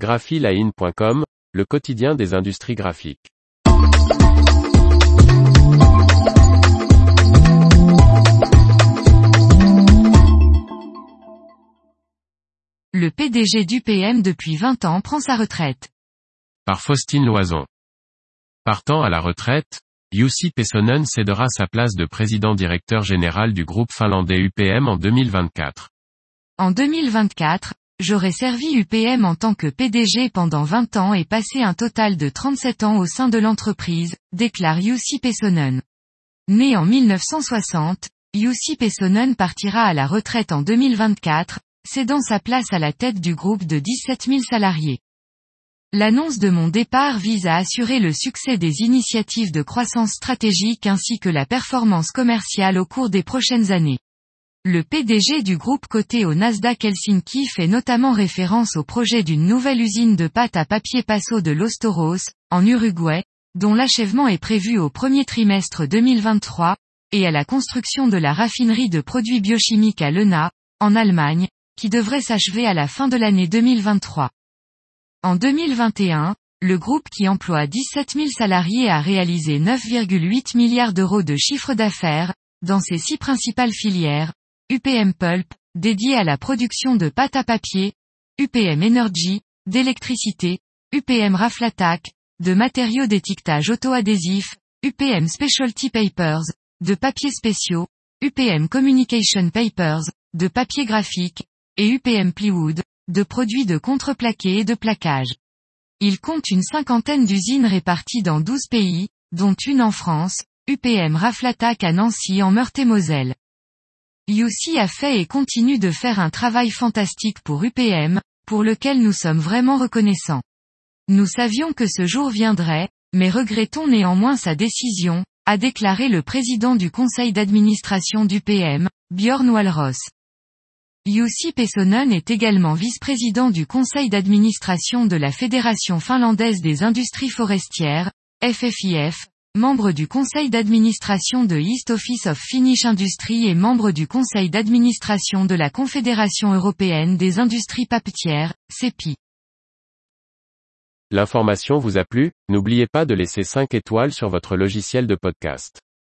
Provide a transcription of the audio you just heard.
graphiline.com, le quotidien des industries graphiques. Le PDG d'UPM depuis 20 ans prend sa retraite. Par Faustine Loison. Partant à la retraite, Jussi Pessonen cédera sa place de président-directeur général du groupe finlandais UPM en 2024. En 2024, j'aurai servi UPM en tant que PDG pendant 20 ans et passé un total de 37 ans au sein de l'entreprise, déclare Jussi Pessonen. Né en 1960, Jussi Pessonen partira à la retraite en 2024, cédant sa place à la tête du groupe de 17 000 salariés. L'annonce de mon départ vise à assurer le succès des initiatives de croissance stratégique ainsi que la performance commerciale au cours des prochaines années. Le PDG du groupe coté au Nasdaq Helsinki fait notamment référence au projet d'une nouvelle usine de pâte à papier Paso de Los Toros, en Uruguay, dont l'achèvement est prévu au premier trimestre 2023, et à la construction de la raffinerie de produits biochimiques à Lena, en Allemagne, qui devrait s'achever à la fin de l'année 2023. En 2021, le groupe qui emploie 17 000 salariés a réalisé 9,8 milliards d'euros de chiffre d'affaires, dans ses six principales filières, UPM Pulp, dédié à la production de pâte à papier, UPM Energy, d'électricité, UPM Raflatac, de matériaux d'étiquetage auto-adhésif, UPM Specialty Papers, de papiers spéciaux, UPM Communication Papers, de papier graphique, et UPM Plywood, de produits de contreplaqué et de plaquage. Il compte une cinquantaine d'usines réparties dans 12 pays, dont une en France, UPM Raflatac à Nancy en Meurthe-et-Moselle. Yussi a fait et continue de faire un travail fantastique pour UPM, pour lequel nous sommes vraiment reconnaissants. Nous savions que ce jour viendrait, mais regrettons néanmoins sa décision, a déclaré le président du conseil d'administration d'UPM, Björn Walros. Jussi Pessonen est également vice-président du conseil d'administration de la Fédération finlandaise des industries forestières, FFIF, membre du conseil d'administration de East Office of Finnish Industry et membre du conseil d'administration de la Confédération européenne des industries papetières, CEPI. L'information vous a plu, n'oubliez pas de laisser 5 étoiles sur votre logiciel de podcast.